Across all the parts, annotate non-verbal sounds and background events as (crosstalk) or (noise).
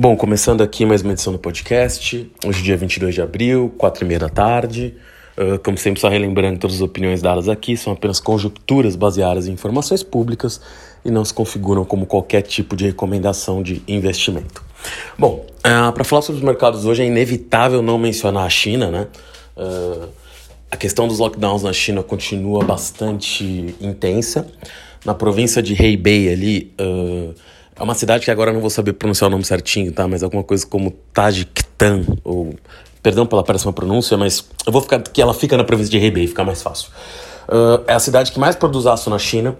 Bom, começando aqui mais uma edição do podcast. Hoje, dia 22 de abril, 4 e meia da tarde. Uh, como sempre, só relembrando que todas as opiniões dadas aqui são apenas conjecturas baseadas em informações públicas e não se configuram como qualquer tipo de recomendação de investimento. Bom, uh, para falar sobre os mercados hoje, é inevitável não mencionar a China, né? Uh, a questão dos lockdowns na China continua bastante intensa. Na província de Hebei ali é uma cidade que agora eu não vou saber pronunciar o nome certinho, tá? Mas alguma coisa como Tajiktan, ou... Perdão pela péssima pronúncia, mas eu vou ficar que ela fica na província de Hebei, fica mais fácil. Uh, é a cidade que mais produz aço na China.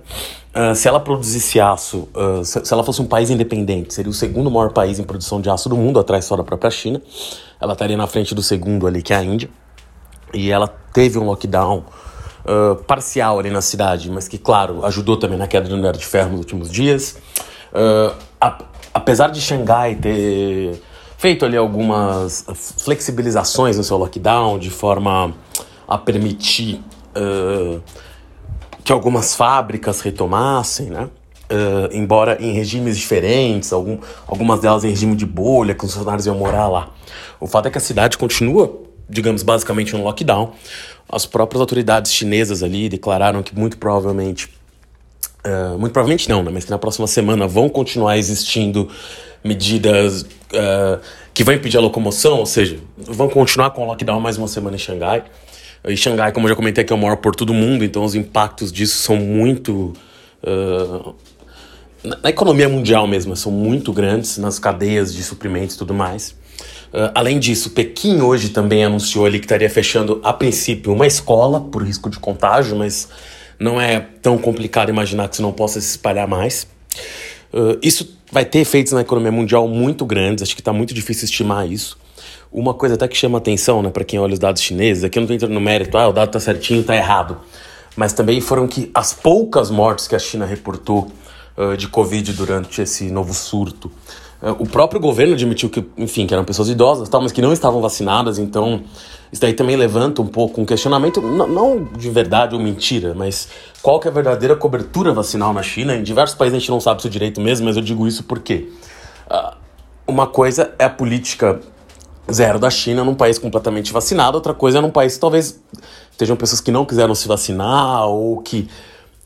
Uh, se ela produzisse aço, uh, se, se, ela fosse um país independente, seria o segundo maior país em produção de aço do mundo, atrás só da própria China. Ela estaria na frente do segundo ali, que é a Índia. E ela teve um lockdown parcial ali na cidade, mas que, claro, ajudou também na queda do minério de ferro nos últimos dias. Uh, a, apesar de Xangai ter feito ali algumas flexibilizações no seu lockdown de forma a permitir uh, que algumas fábricas retomassem, né? Uh, embora em regimes diferentes, algum, algumas delas em regime de bolha, que os funcionários iam morar lá. O fato é que a cidade continua, digamos, basicamente no lockdown. As próprias autoridades chinesas ali declararam que muito provavelmente Uh, muito provavelmente não, né? mas que na próxima semana vão continuar existindo medidas uh, que vão impedir a locomoção, ou seja, vão continuar com o lockdown mais uma semana em Xangai. E Xangai, como eu já comentei, é o maior porto do mundo, então os impactos disso são muito. Uh, na economia mundial mesmo, são muito grandes, nas cadeias de suprimentos e tudo mais. Uh, além disso, Pequim hoje também anunciou ali que estaria fechando, a princípio, uma escola por risco de contágio, mas não é tão complicado imaginar que isso não possa se espalhar mais. Uh, isso vai ter efeitos na economia mundial muito grandes, acho que está muito difícil estimar isso. Uma coisa até que chama atenção, né, para quem olha os dados chineses, aqui eu não estou entrando no mérito, ah, o dado está certinho, está errado. Mas também foram que as poucas mortes que a China reportou uh, de Covid durante esse novo surto o próprio governo admitiu que, enfim, que eram pessoas idosas, tal, mas que não estavam vacinadas, então isso daí também levanta um pouco um questionamento, não, de verdade ou mentira, mas qual que é a verdadeira cobertura vacinal na China? Em diversos países a gente não sabe isso direito mesmo, mas eu digo isso porque uh, uma coisa é a política zero da China num país completamente vacinado, outra coisa é num país que talvez estejam pessoas que não quiseram se vacinar ou que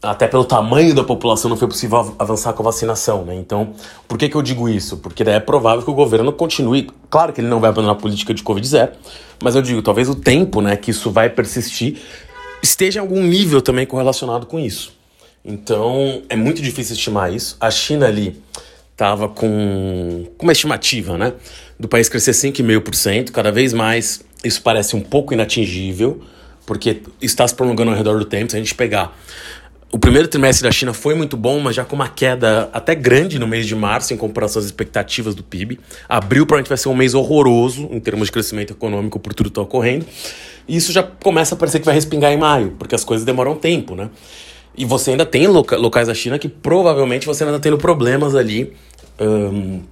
até pelo tamanho da população não foi possível avançar com a vacinação, né? Então, por que, que eu digo isso? Porque é provável que o governo continue. Claro que ele não vai abandonar a política de Covid zero, mas eu digo, talvez o tempo, né, que isso vai persistir esteja em algum nível também correlacionado com isso. Então, é muito difícil estimar isso. A China ali estava com, com uma estimativa, né, do país crescer 5,5%, cada vez mais isso parece um pouco inatingível, porque está se prolongando ao redor do tempo. Se a gente pegar o primeiro trimestre da China foi muito bom, mas já com uma queda até grande no mês de março em comparação às expectativas do PIB. Abril provavelmente vai ser um mês horroroso em termos de crescimento econômico por tudo que está ocorrendo. E isso já começa a parecer que vai respingar em maio, porque as coisas demoram tempo, né? E você ainda tem loca locais da China que provavelmente você ainda está tendo problemas ali um,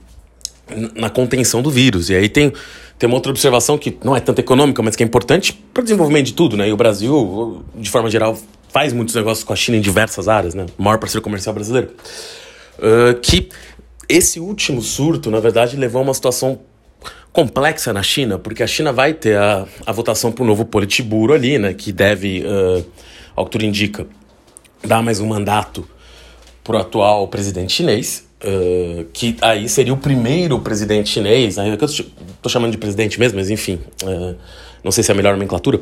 na contenção do vírus. E aí tem, tem uma outra observação que não é tanto econômica, mas que é importante para o desenvolvimento de tudo, né? E o Brasil, de forma geral, faz muitos negócios com a China em diversas áreas, né? O maior parceiro comercial brasileiro. Uh, que esse último surto, na verdade, levou a uma situação complexa na China, porque a China vai ter a, a votação para o novo Politburo ali, né? Que deve, uh, ao que tudo indica, dar mais um mandato para o atual presidente chinês. Uh, que aí seria o primeiro presidente chinês, né? eu estou chamando de presidente mesmo, mas enfim, uh, não sei se é a melhor nomenclatura,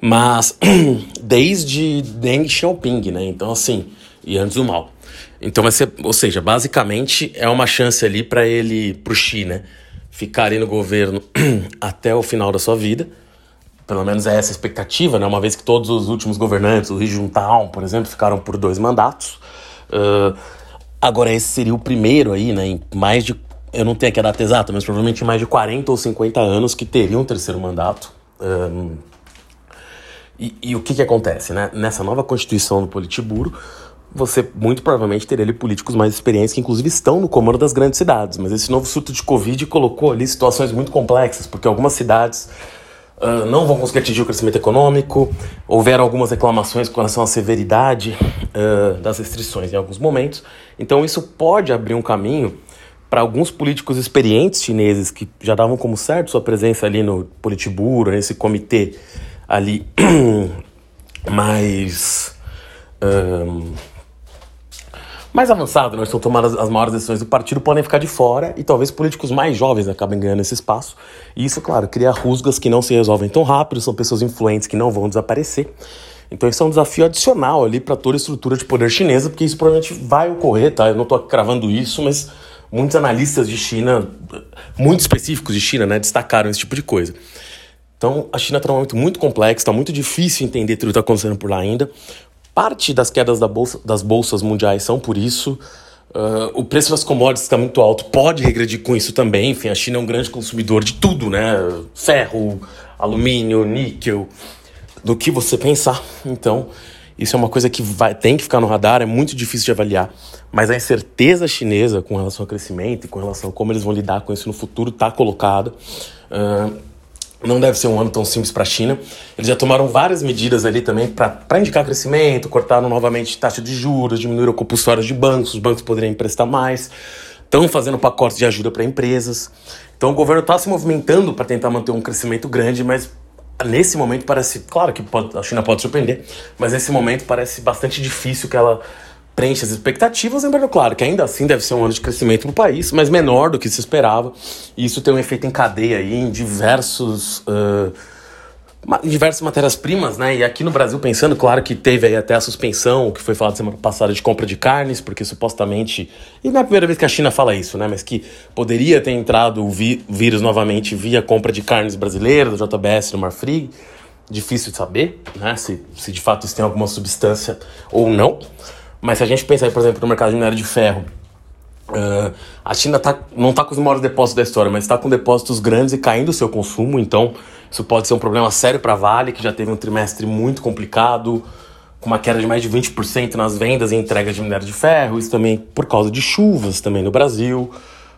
mas (clears throat) desde Deng Xiaoping, né? Então, assim, e antes do mal. Então vai ser, ou seja, basicamente é uma chance ali para ele, pro Xi, né? Ficar ali no governo (clears throat) até o final da sua vida. Pelo menos é essa a expectativa, né? Uma vez que todos os últimos governantes, o Ri Juntao, por exemplo, ficaram por dois mandatos. Uh, agora, esse seria o primeiro aí, né? Em mais de. Eu não tenho aqui a data exata, mas provavelmente mais de 40 ou 50 anos que teria um terceiro mandato. Um, e, e, o que, que acontece, né? Nessa nova constituição do Politburo, você muito provavelmente teria ali políticos mais experientes que inclusive estão no comando das grandes cidades. Mas esse novo surto de Covid colocou ali situações muito complexas, porque algumas cidades uh, não vão conseguir atingir o crescimento econômico, houveram algumas reclamações com relação à severidade uh, das restrições em alguns momentos. Então isso pode abrir um caminho para alguns políticos experientes chineses que já davam como certo sua presença ali no Politburo, nesse comitê ali (clears throat) mais um, mais avançado, né? estão tomando as, maiores decisões do partido, podem ficar de fora e talvez políticos mais jovens acabem ganhando esse espaço. E isso, claro, cria rusgas que não se resolvem tão rápido, são pessoas influentes que não vão desaparecer. Então isso é um desafio adicional ali para toda a estrutura de poder chinesa, porque isso provavelmente vai ocorrer, tá? Eu não estou cravando isso, mas muitos analistas de China, muito específicos de China, né, destacaram esse tipo de coisa. Então a China está num momento muito complexo, está muito difícil entender tudo que está acontecendo por lá ainda. Parte das quedas da bolsa, das bolsas mundiais são por isso. Uh, o preço das commodities está muito alto, pode regredir com isso também. Enfim, a China é um grande consumidor de tudo, né? Ferro, alumínio, níquel, do que você pensar. Então, isso é uma coisa que vai, tem que ficar no radar, é muito difícil de avaliar. Mas a incerteza chinesa com relação ao crescimento e com relação a como eles vão lidar com isso no futuro está colocada. Uh, não deve ser um ano tão simples para a China. Eles já tomaram várias medidas ali também para indicar crescimento, cortaram novamente taxa de juros, diminuíram compulsórias de bancos, os bancos poderiam emprestar mais, estão fazendo pacotes de ajuda para empresas. Então o governo está se movimentando para tentar manter um crescimento grande, mas nesse momento parece, claro que pode, a China pode surpreender, mas nesse momento parece bastante difícil que ela preenche as expectativas, lembrando, claro, que ainda assim deve ser um ano de crescimento para o país, mas menor do que se esperava. E isso tem um efeito em cadeia aí em diversos. Uh, diversas matérias-primas, né? E aqui no Brasil, pensando, claro que teve aí até a suspensão, que foi falado semana passada, de compra de carnes, porque supostamente. E não é a primeira vez que a China fala isso, né? Mas que poderia ter entrado o vírus novamente via compra de carnes brasileiras, do JBS, do Marfrig. Difícil de saber, né? Se, se de fato isso tem alguma substância ou não. Mas se a gente pensar, por exemplo, no mercado de minério de ferro, uh, a China tá, não está com os maiores depósitos da história, mas está com depósitos grandes e caindo o seu consumo, então isso pode ser um problema sério para a Vale, que já teve um trimestre muito complicado, com uma queda de mais de 20% nas vendas e entregas de minério de ferro, isso também por causa de chuvas também no Brasil,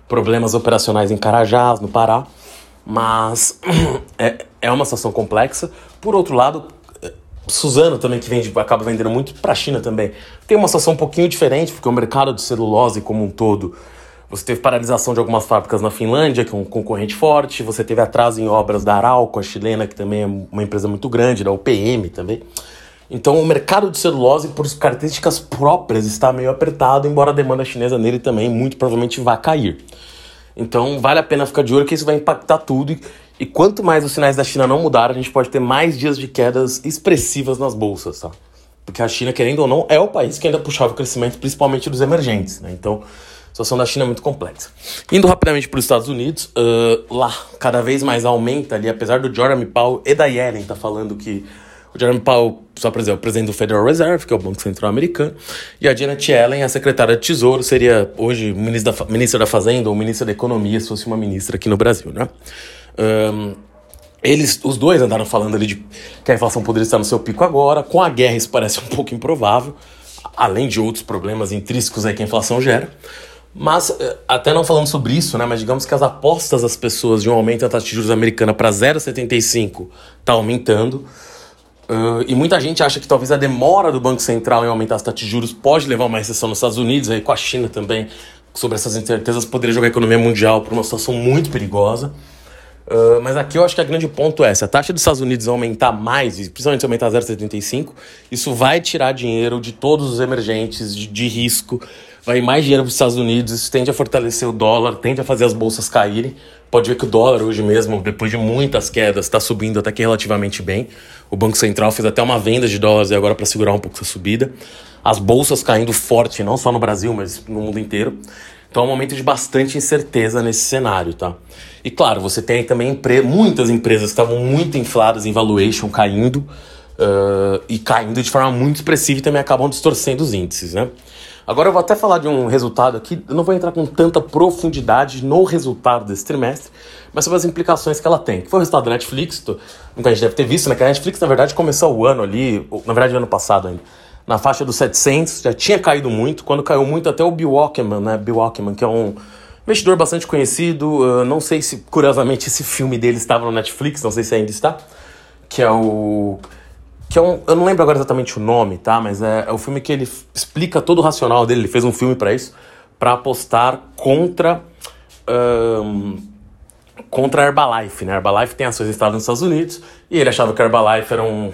problemas operacionais em Carajás, no Pará, mas (clears throat) é, é uma situação complexa. Por outro lado, Suzano também, que vende, acaba vendendo muito para a China também. Tem uma situação um pouquinho diferente, porque o mercado de celulose como um todo, você teve paralisação de algumas fábricas na Finlândia, que é um concorrente forte, você teve atraso em obras da Arauco, a chilena, que também é uma empresa muito grande, da UPM também. Então o mercado de celulose, por características próprias, está meio apertado, embora a demanda chinesa nele também muito provavelmente vá cair. Então vale a pena ficar de olho que isso vai impactar tudo e, e quanto mais os sinais da China não mudarem, a gente pode ter mais dias de quedas expressivas nas bolsas, tá? Porque a China, querendo ou não, é o país que ainda puxava o crescimento, principalmente dos emergentes, né? Então, a situação da China é muito complexa. Indo rapidamente para os Estados Unidos, uh, lá cada vez mais aumenta ali, apesar do Jeremy Powell e da Yellen tá falando que o Jeremy Powell, só para dizer, é o presidente do Federal Reserve, que é o Banco Central Americano, e a Janet Yellen, a secretária de Tesouro, seria hoje ministra da, ministra da Fazenda ou ministra da Economia, se fosse uma ministra aqui no Brasil, né? Um, eles, os dois andaram falando ali de que a inflação poderia estar no seu pico agora. Com a guerra, isso parece um pouco improvável, além de outros problemas intrínsecos aí que a inflação gera. Mas, eh, até não falando sobre isso, né? Mas digamos que as apostas das pessoas de um aumento da taxa de juros americana para 0,75 está aumentando. Uh, e muita gente acha que talvez a demora do Banco Central em aumentar as taxas de juros pode levar a uma recessão nos Estados Unidos, aí com a China também, sobre essas incertezas, poderia jogar a economia mundial para uma situação muito perigosa. Uh, mas aqui eu acho que o grande ponto é, se a taxa dos Estados Unidos aumentar mais, principalmente se aumentar 0,75, isso vai tirar dinheiro de todos os emergentes de, de risco, vai mais dinheiro para os Estados Unidos, isso tende a fortalecer o dólar, tende a fazer as bolsas caírem. Pode ver que o dólar hoje mesmo, depois de muitas quedas, está subindo até que relativamente bem. O Banco Central fez até uma venda de dólares agora para segurar um pouco essa subida. As bolsas caindo forte, não só no Brasil, mas no mundo inteiro. Então é um momento de bastante incerteza nesse cenário, tá? E claro, você tem também empre muitas empresas que estavam muito infladas em valuation caindo uh, e caindo de forma muito expressiva e também acabam distorcendo os índices, né? Agora eu vou até falar de um resultado aqui, eu não vou entrar com tanta profundidade no resultado desse trimestre, mas sobre as implicações que ela tem. Que foi o resultado da Netflix, muita gente deve ter visto, né? Que a Netflix, na verdade, começou o ano ali, na verdade, ano passado ainda na faixa dos 700, já tinha caído muito. Quando caiu muito, até o Bill Walkman, né? Bill Walkman, que é um investidor bastante conhecido. Uh, não sei se, curiosamente, esse filme dele estava no Netflix, não sei se ainda está. Que é o. Que é um, eu não lembro agora exatamente o nome, tá? Mas é, é o filme que ele explica todo o racional dele. Ele fez um filme para isso. para apostar contra um, contra a Herbalife, né? A Herbalife tem ações listadas nos Estados Unidos e ele achava que a Herbalife era um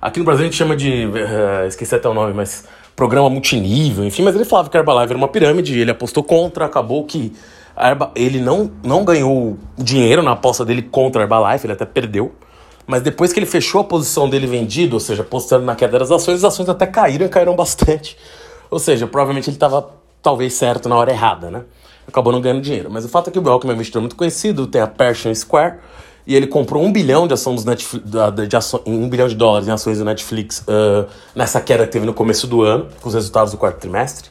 aqui no Brasil a gente chama de uh, esqueci até o nome, mas programa multinível, enfim, mas ele falava que a Herbalife era uma pirâmide, ele apostou contra, acabou que Herba, ele não, não ganhou dinheiro na aposta dele contra a Herbalife, ele até perdeu. Mas depois que ele fechou a posição dele vendido, ou seja, apostando na queda das ações, as ações até caíram e caíram bastante. Ou seja, provavelmente ele estava talvez certo na hora errada, né? Acabou não ganhando dinheiro. Mas o fato é que o Belk é um investidor muito conhecido, tem a Pershing Square, e ele comprou um bilhão de ações Netflix, de aço, um bilhão de dólares em ações do Netflix uh, nessa queda que teve no começo do ano, com os resultados do quarto trimestre.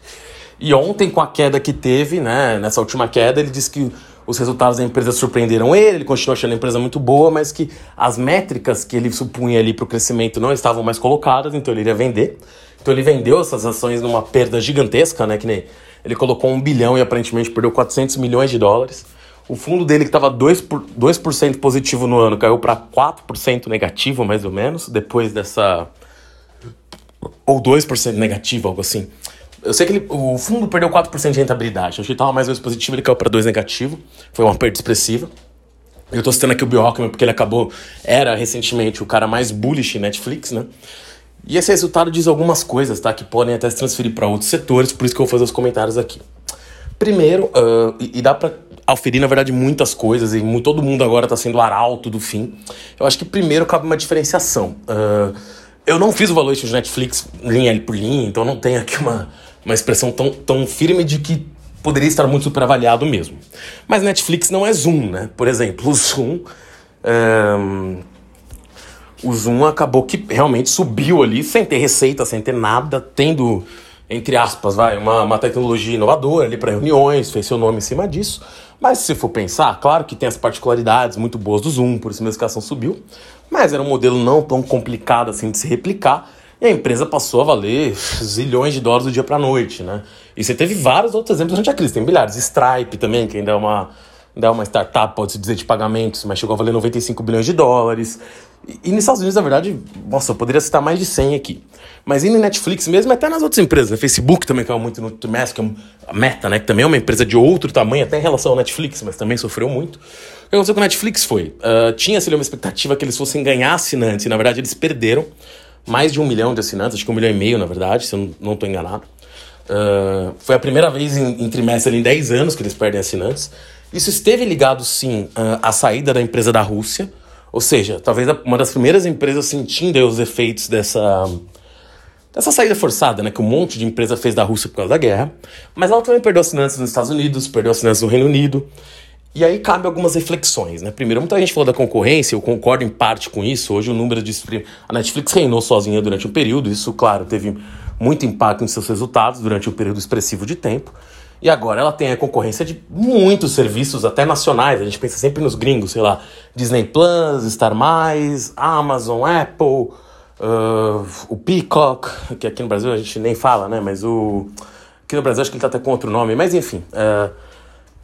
E ontem, com a queda que teve, né, nessa última queda, ele disse que os resultados da empresa surpreenderam ele, ele continua achando a empresa muito boa, mas que as métricas que ele supunha ali para o crescimento não estavam mais colocadas, então ele iria vender. Então ele vendeu essas ações numa perda gigantesca, né, que nem ele colocou um bilhão e aparentemente perdeu 400 milhões de dólares. O fundo dele, que estava 2%, por, 2 positivo no ano, caiu para 4% negativo, mais ou menos, depois dessa. Ou 2% negativo, algo assim. Eu sei que ele, o fundo perdeu 4% de rentabilidade. Eu achei que estava mais ou menos positivo, ele caiu para 2 negativo. Foi uma perda expressiva. Eu estou citando aqui o Bill porque ele acabou, era recentemente o cara mais bullish em Netflix, né? E esse resultado diz algumas coisas, tá? Que podem até se transferir para outros setores, por isso que eu vou fazer os comentários aqui. Primeiro, uh, e, e, dá para auferir, na verdade, muitas coisas, e todo mundo agora está sendo arauto do fim. Eu acho que primeiro cabe uma diferenciação. Uh, eu não fiz o valuation de Netflix linha por linha, então não tenho aqui uma uma expressão tão, tão firme de que poderia estar muito superavaliado mesmo. Mas Netflix não é Zoom, né? Por exemplo, o Zoom. O Zoom acabou que realmente subiu ali sem ter receita, sem ter nada, tendo, entre aspas, vai, uma, uma tecnologia inovadora ali para reuniões, fez seu nome em cima disso. Mas se for pensar, claro que tem as particularidades muito boas do Zoom, por isso mesmo que a ação subiu, mas era um modelo não tão complicado assim de se replicar e a empresa passou a valer (laughs) zilhões de dólares do dia para noite, né? E você teve vários outros exemplos durante a crise. Tem milhares. Stripe também, que ainda é uma, ainda é uma startup, pode-se dizer, de pagamentos, mas chegou a valer 95 bilhões de dólares. E, nos Estados Unidos, na verdade, nossa, eu poderia citar mais de 100 aqui. Mas e no Netflix mesmo, até nas outras empresas. Né? Facebook também caiu muito no trimestre, que é a Meta, né? Que também é uma empresa de outro tamanho, até em relação ao Netflix, mas também sofreu muito. O que aconteceu com a Netflix foi, uh, tinha-se uma expectativa que eles fossem ganhar assinantes, e na verdade eles perderam mais de um milhão de assinantes, acho que um milhão e meio, na verdade, se eu não estou enganado. Uh, foi a primeira vez em, em trimestre em 10 anos que eles perdem assinantes. Isso esteve ligado, sim, uh, à saída da empresa da Rússia, ou seja, talvez uma das primeiras empresas sentindo os efeitos dessa, dessa saída forçada, né, que um monte de empresa fez da Rússia por causa da guerra. Mas ela também perdeu assinantes nos Estados Unidos, perdeu assinantes no Reino Unido. E aí cabe algumas reflexões, né? Primeiro, muita gente falou da concorrência, eu concordo em parte com isso. Hoje o número de. A Netflix reinou sozinha durante um período, isso, claro, teve muito impacto em seus resultados durante um período expressivo de tempo. E agora ela tem a concorrência de muitos serviços, até nacionais. A gente pensa sempre nos gringos, sei lá, Disney Plus, Star Amazon, Apple, uh, o Peacock, que aqui no Brasil a gente nem fala, né? Mas o. Aqui no Brasil acho que ele tá até com outro nome, mas enfim. Uh,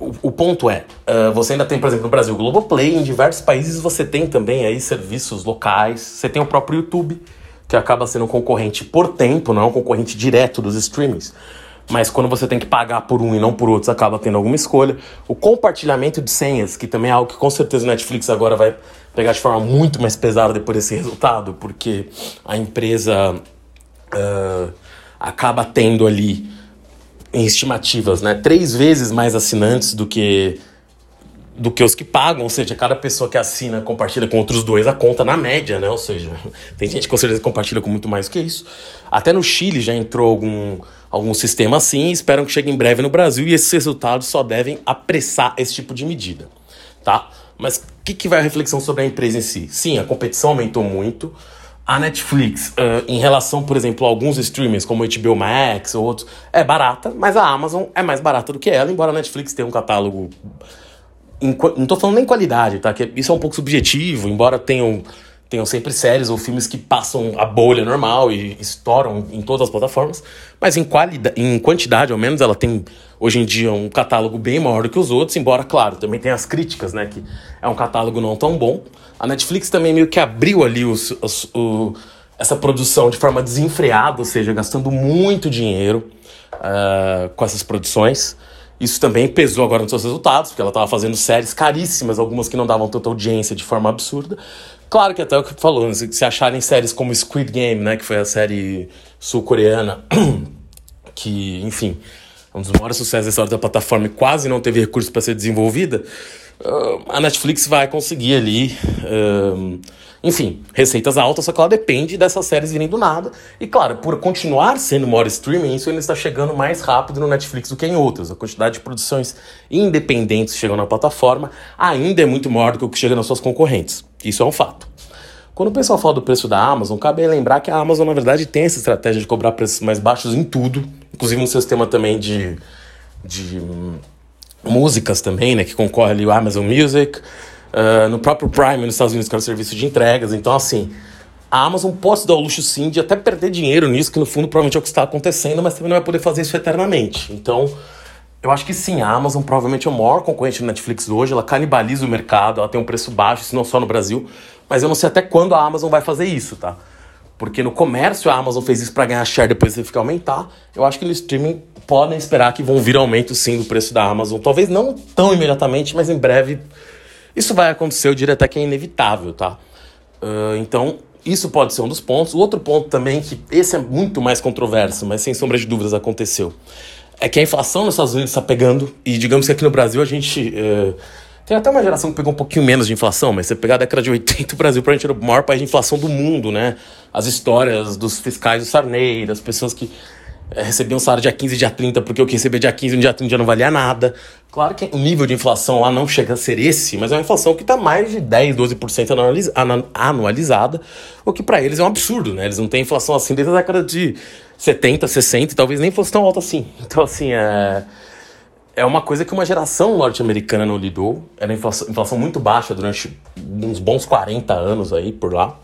o, o ponto é, uh, você ainda tem, por exemplo, no Brasil, o Globoplay, em diversos países você tem também aí serviços locais, você tem o próprio YouTube, que acaba sendo um concorrente por tempo, não é um concorrente direto dos streamings. Mas quando você tem que pagar por um e não por outros, acaba tendo alguma escolha. O compartilhamento de senhas, que também é algo que com certeza o Netflix agora vai pegar de forma muito mais pesada depois desse resultado, porque a empresa uh, acaba tendo ali em estimativas, né? Três vezes mais assinantes do que do que os que pagam, ou seja, cada pessoa que assina compartilha com outros dois a conta na média, né? Ou seja, (laughs) tem gente que com certeza compartilha com muito mais que isso. Até no Chile já entrou algum, algum sistema assim e esperam que chegue em breve no Brasil e esses resultados só devem apressar esse tipo de medida, tá? Mas o que, que vai a reflexão sobre a empresa em si? Sim, a competição aumentou muito, a Netflix, uh, em relação, por exemplo, a alguns streamers como HBO Max ou outros, é barata, mas a Amazon é mais barata do que ela, embora a Netflix tenha um catálogo. Em, não estou falando nem qualidade, tá? Que isso é um pouco subjetivo, embora tenham, tenham sempre séries ou filmes que passam a bolha normal e estouram em todas as plataformas, mas em, qualidade, em quantidade, ao menos, ela tem hoje em dia um catálogo bem maior do que os outros, embora, claro, também tem as críticas, né? Que é um catálogo não tão bom. A Netflix também meio que abriu ali os, os, o, essa produção de forma desenfreada, ou seja, gastando muito dinheiro. uh, com essas produções. Isso também pesou agora nos seus resultados, porque ela estava fazendo séries caríssimas, algumas que não davam tanta audiência de forma absurda. Claro que até o que falou, se acharem séries como Squid Game, né, que foi a série sul-coreana, (clears throat) que, enfim, é um dos maiores sucessos da história da plataforma e quase não teve recursos para ser desenvolvida, uh, a Netflix vai conseguir ali. Uh, enfim, receitas altas, só que ela depende dessas séries virem do nada. E claro, por continuar sendo o maior streaming, isso ainda está chegando mais rápido no Netflix do que em outros. A quantidade de produções independentes que chegam na plataforma ainda é muito maior do que o que chega nas suas concorrentes. Isso é um fato. Quando o pessoal fala do preço da Amazon, cabe lembrar que a Amazon, na verdade, tem essa estratégia de cobrar preços mais baixos em tudo, inclusive no sistema também de, de hum, músicas também, né, que concorre ali o Amazon Music, uh, no próprio Prime nos Estados Unidos, que é o serviço de entregas. Então, assim, a Amazon pode dar o luxo sim de até perder dinheiro nisso, que no fundo provavelmente é o que está acontecendo, mas também não vai poder fazer isso eternamente. Então, eu acho que sim, a Amazon provavelmente é o maior concorrente do Netflix hoje, ela canibaliza o mercado, ela tem um preço baixo, isso não só no Brasil, mas eu não sei até quando a Amazon vai fazer isso, tá? Porque no comércio a Amazon fez isso para ganhar share depois você ficar aumentar. Eu acho que no streaming podem esperar que vão vir aumento sim do preço da Amazon. Talvez não tão imediatamente, mas em breve isso vai acontecer, eu diria até que é inevitável, tá? Uh, então, isso pode ser um dos pontos. O outro ponto também, que esse é muito mais controverso, mas sem sombra de dúvidas aconteceu, é que a inflação nos Estados Unidos está pegando, e digamos que aqui no Brasil a gente. Uh, tem até uma geração que pegou um pouquinho menos de inflação, mas você pegar a década de 80, o Brasil pra gente era o maior país de inflação do mundo, né? As histórias dos fiscais do Sarney, das pessoas que é, recebia um salário dia 15 dia 30, porque o que recebia dia 15 e dia 30 já não valia nada. Claro que o nível de inflação lá não chega a ser esse, mas é uma inflação que está mais de 10, 12% anualizada, o que para eles é um absurdo, né? Eles não têm inflação assim desde a década de 70, 60 e talvez nem fosse tão alta assim. (laughs) Então, assim, é, é uma coisa que uma geração norte-americana não lidou. Era inflação, inflação muito baixa durante uns bons 40 anos aí por lá.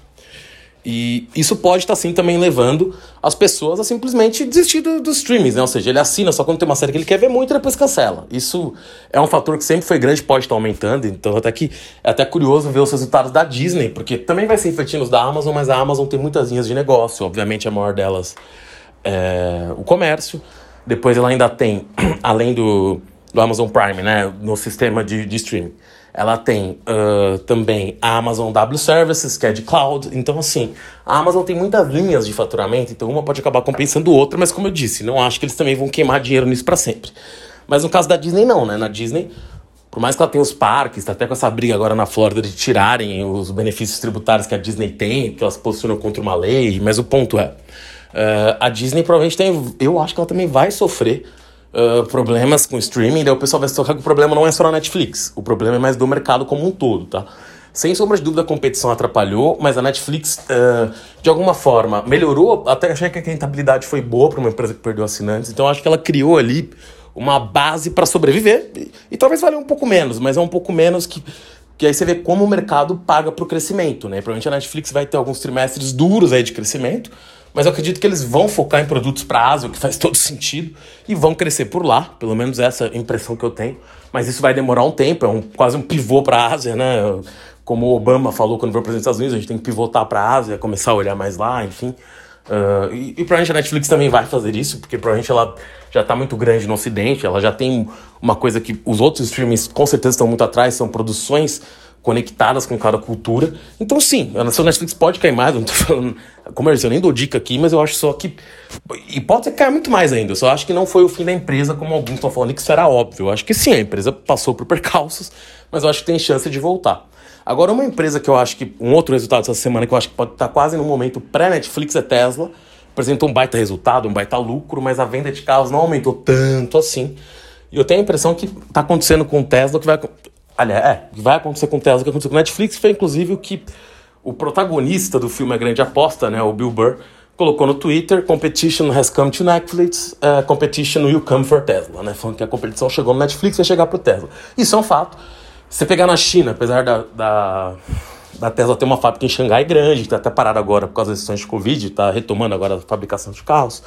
E isso pode estar, tá, sim, também levando as pessoas a simplesmente desistir dos do streamings, né? Ou seja, ele assina só quando tem uma série que ele quer ver muito e depois cancela. Isso é um fator que sempre foi grande, pode estar tá aumentando. Então, até que é até curioso ver os resultados da Disney, porque também vai ser inferindo os da Amazon, mas a Amazon tem muitas linhas de negócio. Obviamente, a maior delas é o comércio. Depois, ela ainda tem, (clears throat) além do, do Amazon Prime, né? No sistema de, de streaming ela tem uh, também a Amazon W Services, que é de cloud. Então, assim, a Amazon tem muitas linhas de faturamento, então uma pode acabar compensando outra, mas como eu disse, não acho que eles também vão queimar dinheiro nisso para sempre. Mas no caso da Disney, não, né? Na Disney, por mais que ela tenha os parques, tá até com essa briga agora na Flórida de tirarem os benefícios tributários que a Disney tem, que elas posicionam contra uma lei, mas o ponto é, uh, a Disney provavelmente tem, eu acho que ela também vai sofrer problemas com streaming, daí o pessoal vai se tocar que o problema não é só na Netflix, o problema é mais do mercado como um todo, tá? Sem sombra de dúvida, a competição atrapalhou, mas a Netflix, uh, de alguma forma, melhorou. Até achei que a rentabilidade foi boa para uma empresa que perdeu assinantes, então acho que ela criou ali uma base para sobreviver. E, e talvez valha um pouco menos, mas é um pouco menos que que aí você vê como o mercado paga para o crescimento, né? Provavelmente a Netflix vai ter alguns trimestres duros aí de crescimento, mas eu acredito que eles vão focar em produtos para a Ásia, o que faz (laughs) todo sentido, e vão crescer por lá, pelo menos essa é impressão que eu tenho. Mas isso vai demorar um tempo, é um, quase um pivô para a Ásia, né? Como o Obama falou quando foi para os Estados Unidos, a gente tem que pivotar para a Ásia, começar a olhar mais lá, enfim. Uh, e, e provavelmente a Netflix também vai fazer isso, porque provavelmente ela já está muito grande no Ocidente, ela já tem uma coisa que os outros streamings com certeza estão muito atrás, são produções conectadas com cada cultura. Então, sim, a nação Netflix pode cair mais, eu não tô (laughs) falando comercial, eu nem dou dica aqui, mas eu acho só que. E pode ser que caia muito mais ainda. Eu só acho que não foi o fim da empresa, como alguns estão falando, que isso era óbvio. Eu acho que sim, a empresa passou por (laughs) percalços, mas eu acho que tem chance de voltar. Agora, uma empresa que eu acho que. Um outro resultado dessa semana que eu acho que pode estar quase no momento pré-Netflix é Tesla. Apresentou um baita resultado, um baita lucro, mas a venda de carros não aumentou tanto assim. E eu tenho a impressão que está acontecendo com o Tesla que vai Aliás, é, vai acontecer com o Tesla, que aconteceu com o Netflix foi inclusive o que o protagonista do filme A Grande Aposta, né, o Bill Burr, colocou no Twitter: Competition has come to Netflix, uh, competition will come for Tesla, né? Falando que a competição chegou no Netflix e vai chegar pro Tesla. Isso é um fato. Se você pegar na China, apesar da, da, da Tesla ter uma fábrica em Xangai grande, que está até parada agora por causa das questões de Covid, está retomando agora a fabricação de carros.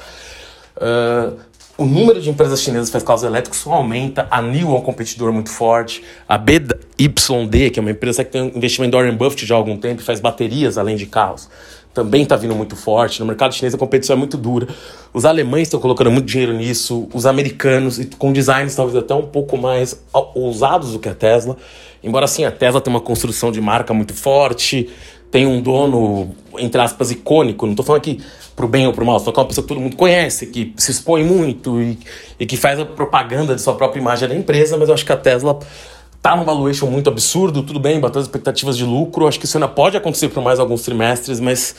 Uh, o número de empresas chinesas que faz carros elétricos só aumenta. A NIO é um competidor muito forte. A BYD, que é uma empresa que tem investimento em Warren Buffett já há algum tempo e faz baterias além de carros, também está vindo muito forte. No mercado chinês a competição é muito dura. Os alemães estão colocando muito dinheiro nisso, os americanos, e com designs talvez até um pouco mais ousados do que a Tesla. Embora assim a Tesla tenha uma construção de marca muito forte, tem um dono, entre aspas, icônico. Não estou falando aqui pro bem ou pro mal, estou falando uma pessoa que todo mundo conhece, que se expõe muito e, e que faz a propaganda de sua própria imagem da empresa, mas eu acho que a Tesla tá num valuation muito absurdo, tudo bem, batendo as expectativas de lucro, acho que isso ainda pode acontecer por mais alguns trimestres, mas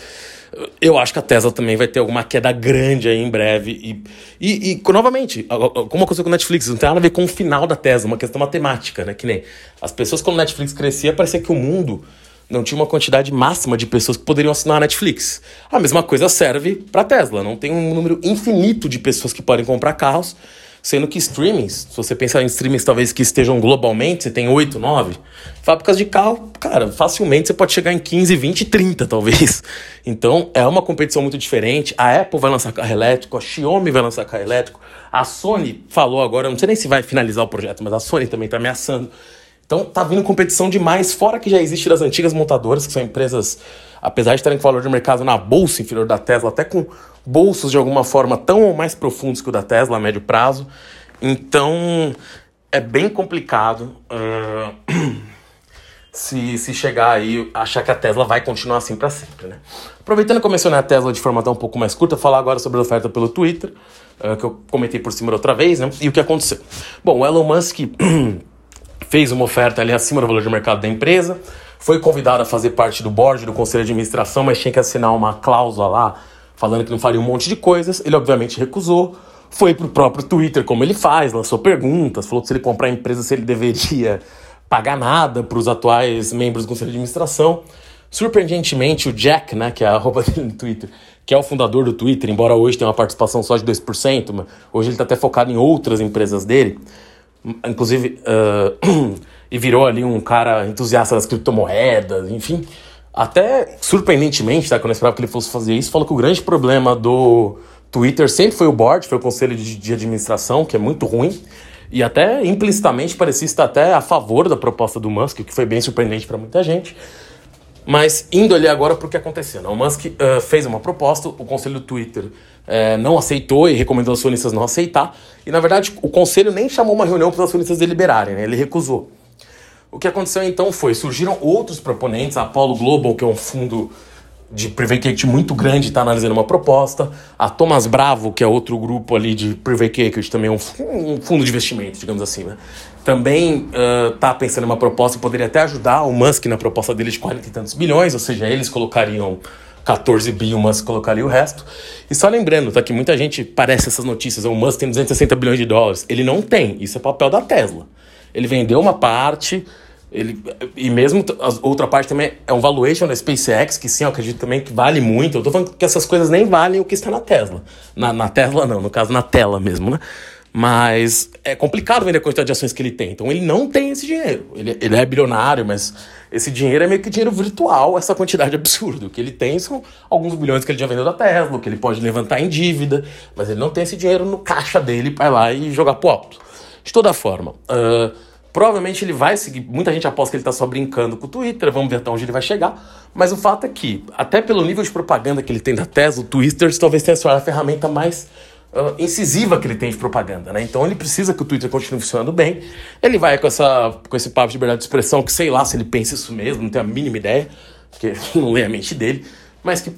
eu acho que a Tesla também vai ter alguma queda grande aí em breve. E, e, e novamente, como aconteceu com a Netflix, não tem nada a ver com o final da Tesla, uma questão matemática, né? Que nem as pessoas, quando a Netflix crescia, parecia que o mundo não tinha uma quantidade máxima de pessoas que poderiam assinar a Netflix. A mesma coisa serve para Tesla, não tem um número infinito de pessoas que podem comprar carros Sendo que streamings, se você pensar em streamings talvez que estejam globalmente, você tem 8, 9. Fábricas de carro, cara, facilmente você pode chegar em 15, 20, 30 talvez. (laughs) Então é uma competição muito diferente. A Apple vai lançar carro elétrico, a Xiaomi vai lançar carro elétrico. A Sony falou agora, não sei nem se vai finalizar o projeto, mas a Sony também está ameaçando. Então tá vindo competição demais, fora que já existe das antigas montadoras, que são empresas, apesar de com valor de mercado na bolsa inferior da Tesla, até com bolsos de alguma forma tão ou mais profundos que o da Tesla a médio prazo. Então é bem complicado uh, se, se chegar aí achar que a Tesla vai continuar assim para sempre, né? Aproveitando que eu mencionei a Tesla de forma até um pouco mais curta, falar agora sobre a oferta pelo Twitter, uh, que eu comentei por cima outra vez, né? E o que aconteceu. Bom, o Elon Musk (clears throat) fez uma oferta ali acima do valor de mercado da empresa, foi convidado a fazer parte do board, do conselho de administração, mas tinha que assinar uma cláusula lá falando que não faria um monte de coisas. Ele obviamente recusou. Foi pro próprio Twitter, como ele faz, lançou perguntas, falou que se ele comprar a empresa, se ele deveria pagar nada para os atuais membros do conselho de administração. Surpreendentemente, o Jack, né, que é a arroba (laughs) dele no Twitter, que é o fundador do Twitter, embora hoje tenha uma participação só de 2%, mas hoje ele está até focado em outras empresas dele, inclusive, uh, (clears throat) e virou ali um cara entusiasta das criptomoedas, enfim. Até surpreendentemente, tá, quando eu esperava que ele fosse fazer isso, falou que o grande problema do Twitter sempre foi o board, foi o conselho de, de administração, que é muito ruim. E até implicitamente parecia estar até a favor da proposta do Musk, o que foi bem surpreendente para muita gente. Mas indo ali agora para o que aconteceu. Né? O Musk uh, fez uma proposta, o conselho do Twitter uh, não aceitou e recomendou aos acionistas não aceitar. E na verdade o conselho nem chamou uma reunião para os acionistas deliberarem, né? ele recusou. O que aconteceu então foi, surgiram outros proponentes, a Apollo Global, que é um fundo de private equity muito grande, está analisando uma proposta. A Thomas Bravo, que é outro grupo ali de private equity, também é um, um fundo de investimento, digamos assim, né? Também está uh, pensando em uma proposta e poderia até ajudar o Musk na proposta dele de 40 e tantos bilhões, ou seja, eles colocariam 14 bilhões, o Musk colocaria o resto. E só lembrando, tá, que muita gente parece essas notícias, o Musk tem 260 bilhões de dólares. Ele não tem, isso é papel da Tesla. Ele vendeu uma parte, ele, e mesmo a outra parte também é um valuation da SpaceX, que sim, eu acredito também que vale muito. Eu tô falando que essas coisas nem valem o que está na Tesla. Na, na Tesla não, no caso na tela mesmo, né? Mas é complicado vender a quantidade de ações que ele tem. Então ele não tem esse dinheiro. Ele, ele é bilionário, mas esse dinheiro é meio que dinheiro virtual, essa quantidade absurda. O que ele tem são alguns bilhões que ele já vendeu da Tesla, que ele pode levantar em dívida, mas ele não tem esse dinheiro no caixa dele para ir lá e jogar pro alto. De toda forma, uh, provavelmente ele vai seguir. Muita gente aposta que ele está só brincando com o Twitter, vamos ver até onde ele vai chegar. Mas o fato é que, até pelo nível de propaganda que ele tem da Tesla, o Twitter talvez tenha sido a ferramenta mais uh, incisiva que ele tem de propaganda, né? Então ele precisa que o Twitter continue funcionando bem. Ele vai com, essa, com esse papo de liberdade de expressão, que sei lá se ele pensa isso mesmo, não tenho a mínima ideia, porque (laughs) não lê a mente dele, mas que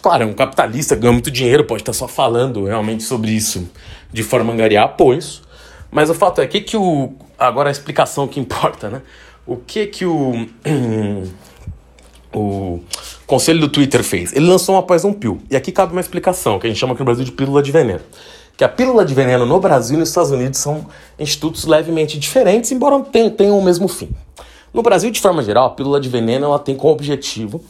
Claro, é um capitalista, ganha muito dinheiro, pode estar só falando realmente sobre isso de forma angariar apoios. Mas o fato é que, que o. Agora a explicação que importa, né? O que que o. (clears throat) o conselho do Twitter fez? Ele lançou uma Poison Pill. E aqui cabe uma explicação, que a gente chama aqui no Brasil de pílula de veneno. Que a pílula de veneno no Brasil e nos Estados Unidos são institutos levemente diferentes, embora tenham o mesmo fim. No Brasil, de forma geral, a pílula de veneno ela tem como objetivo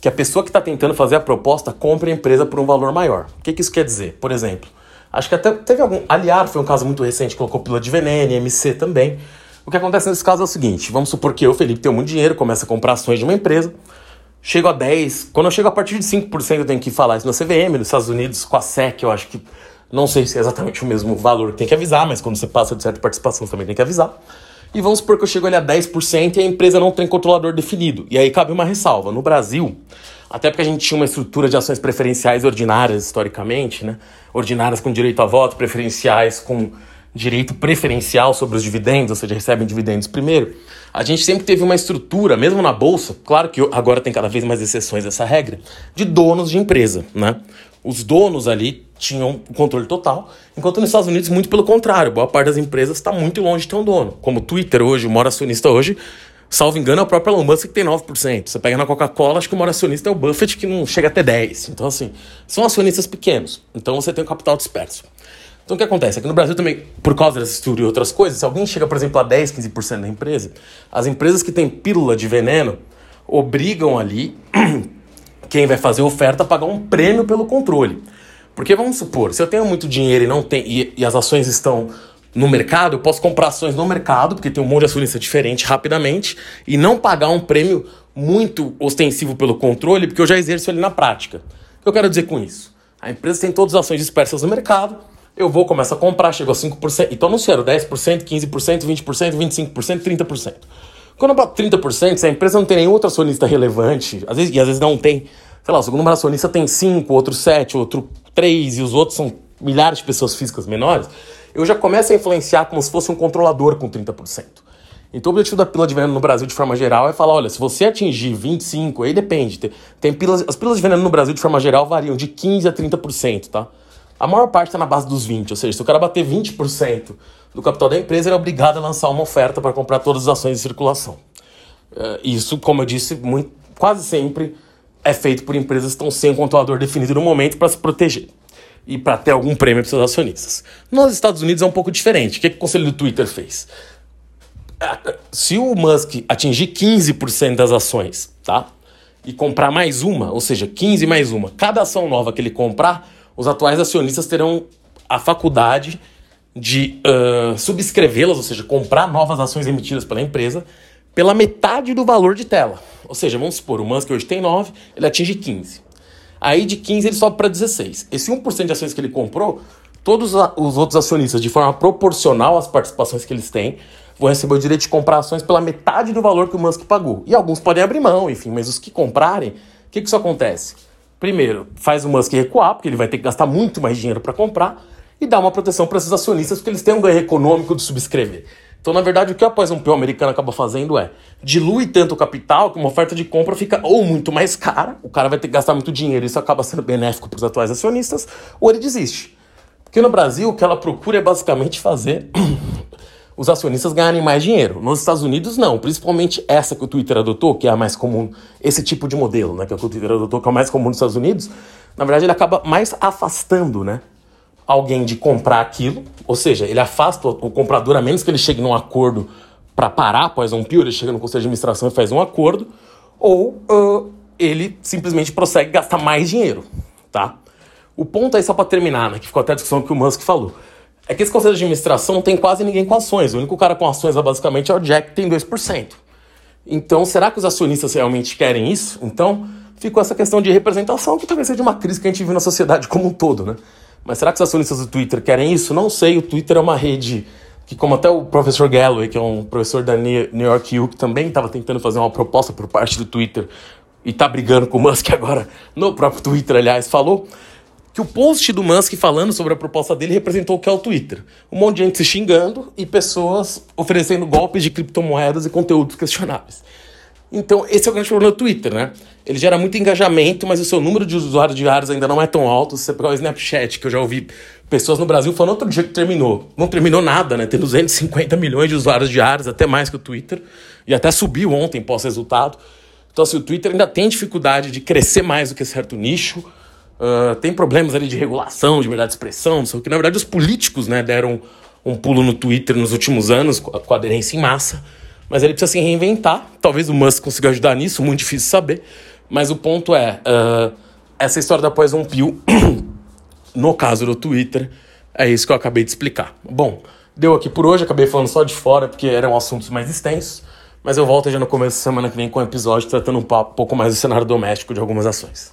que a pessoa que está tentando fazer a proposta compre a empresa por um valor maior. O que, que isso quer dizer? Por exemplo, Acho que até teve algum. Aliar foi um caso muito recente, colocou pílula de veneno, MC também. O que acontece nesse caso é o seguinte: vamos supor que eu, Felipe, tenho muito dinheiro, começo a comprar ações de uma empresa, chego a 10. Quando eu chego a partir de 5%, eu tenho que falar isso na CVM, nos Estados Unidos, com a SEC, eu acho que. Não sei se é exatamente o mesmo valor que tem que avisar, mas quando você passa de certa participação, também tem que avisar. E vamos supor que eu chego ali a 10% e a empresa não tem controlador definido. E aí cabe uma ressalva. No Brasil, até porque a gente tinha uma estrutura de ações preferenciais ordinárias historicamente, né? Ordinárias com direito a voto, preferenciais com direito preferencial sobre os dividendos, ou seja, recebem dividendos primeiro. A gente sempre teve uma estrutura, mesmo na bolsa, claro que agora tem cada vez mais exceções dessa regra, de donos de empresa, né? Os donos ali tinham o controle total, enquanto nos Estados Unidos, muito pelo contrário, boa parte das empresas está muito longe de ter um dono. Como o Twitter hoje, o maior acionista hoje, salvo engano, é o próprio Elon Musk que tem 9%. Você pega na Coca-Cola, acho que o maior acionista é o Buffett, que não chega até 10%. Então, assim, são acionistas pequenos. Então, você tem um capital disperso. Então, o que acontece? Aqui no Brasil também, por causa dessa estrutura e outras coisas, se alguém chega, por exemplo, a 10%, 15% da empresa, as empresas que têm pílula de veneno obrigam ali (clears throat) quem vai fazer oferta a pagar um prêmio pelo controle. Porque vamos supor, se eu tenho muito dinheiro e não tem e, e, as ações estão no mercado, eu posso comprar ações no mercado, porque tem um monte de acionista diferente rapidamente, e não pagar um prêmio muito ostensivo pelo controle, porque eu já exerço ele na prática. O que eu quero dizer com isso? A empresa tem todas as ações dispersas no mercado, eu vou, começar a comprar, chego a 5%, então anunciaram 10%, 15%, 20%, 25%, 30%. Quando eu bato 30%, se a empresa não tem nenhum outro acionista relevante, às vezes, e às vezes não tem, sei lá, o segundo acionista tem 5, outro 7, outro 3, e os outros são milhares de pessoas físicas menores, eu já começo a influenciar como se fosse um controlador com 30%. Então o objetivo da pílula de veneno no Brasil de forma geral é falar, olha, se você atingir 25, aí depende, tem, pílulas, as pílulas de veneno no Brasil de forma geral variam de 15 a 30%, tá? A maior parte está na base dos 20, ou seja, se o cara bater 20% do capital da empresa, ele é obrigado a lançar uma oferta para comprar todas as ações em circulação. Uh, isso, como eu disse, muito, quase sempre é feito por empresas que estão sem um controlador definido no momento para se proteger e para ter algum prêmio para seus acionistas. Nos Estados Unidos é um pouco diferente. O que, que o conselho do Twitter fez? Se o Musk atingir 15% das ações, tá? E comprar mais uma, ou seja, 15 mais uma, cada ação nova que ele comprar, os atuais acionistas terão a faculdade de uh, subscrevê-las, ou seja, comprar novas ações emitidas pela empresa, pela metade do valor de tela. Ou seja, vamos supor, o Musk hoje tem 9, ele atinge 15. Aí de 15 ele sobe para 16. Esse 1% de ações que ele comprou, todos os outros acionistas, de forma proporcional às participações que eles têm, vão receber o direito de comprar ações pela metade do valor que o Musk pagou. E alguns podem abrir mão, enfim, mas os que comprarem, o que, que isso acontece? Primeiro, faz o Musk recuar, porque ele vai ter que gastar muito mais dinheiro para comprar, e dá uma proteção para esses acionistas, porque eles têm um ganho econômico de subscrever. Então, na verdade, o que a após um PO americano acaba fazendo é dilui tanto o capital que uma oferta de compra fica ou muito mais cara, o cara vai ter que gastar muito dinheiro, isso acaba sendo benéfico para os atuais acionistas, ou ele desiste. Porque no Brasil, o que ela procura é basicamente fazer os acionistas ganharem mais dinheiro. Nos Estados Unidos, não. Principalmente essa que o Twitter adotou, que é a mais comum, esse tipo de modelo, né? Que é o Twitter adotou, que é o mais comum nos Estados Unidos. Na verdade, ele acaba mais afastando, né? alguém de comprar aquilo, ou seja, ele afasta o comprador a menos que ele chegue num acordo para parar após um PIO, ele chega no conselho de administração e faz um acordo, ou uh, ele simplesmente prossegue gastar mais dinheiro, tá? O ponto aí, só para terminar, né, que ficou até a discussão que o Musk falou, é que esse conselho de administração não tem quase ninguém com ações. O único cara com ações é basicamente é o Jack, que tem 2%. Então, será que os acionistas realmente querem isso? Então, ficou essa questão de representação, que talvez seja uma crise que a gente vive na sociedade como um todo, né? Mas será que os acionistas do Twitter querem isso? Não sei. O Twitter é uma rede que, como até o professor Galloway, que é um professor da New York U, que também estava tentando fazer uma proposta por parte do Twitter e está brigando com o Musk agora no próprio Twitter, aliás, falou que o post do Musk falando sobre a proposta dele representou o que é o Twitter. Um monte de gente se xingando e pessoas oferecendo golpes de criptomoedas e conteúdos questionáveis. Então, esse é o grande problema do Twitter, né? Ele gera muito engajamento, mas o seu número de usuários diários ainda não é tão alto. Se você pegar o Snapchat, que eu já ouvi pessoas no Brasil falando outro dia que terminou. Não terminou nada, né? Tem 250 milhões de usuários diários, até mais que o Twitter. E até subiu ontem pós-resultado. Então, assim, o Twitter ainda tem dificuldade de crescer mais do que certo nicho. Uh, tem problemas ali de regulação, de liberdade de expressão, não sei o que. Na verdade, os políticos né, deram um pulo no Twitter nos últimos anos, com aderência em massa. Mas ele precisa se reinventar. Talvez o Musk consiga ajudar nisso, muito difícil saber. Mas o ponto é, uh, essa história da Poison Pill, (coughs) no caso do Twitter, é isso que eu acabei de explicar. Bom, deu aqui por hoje, acabei falando só de fora, porque eram assuntos mais extensos. Mas eu volto já no começo da semana que vem com um episódio tratando um pouco mais do cenário doméstico de algumas ações.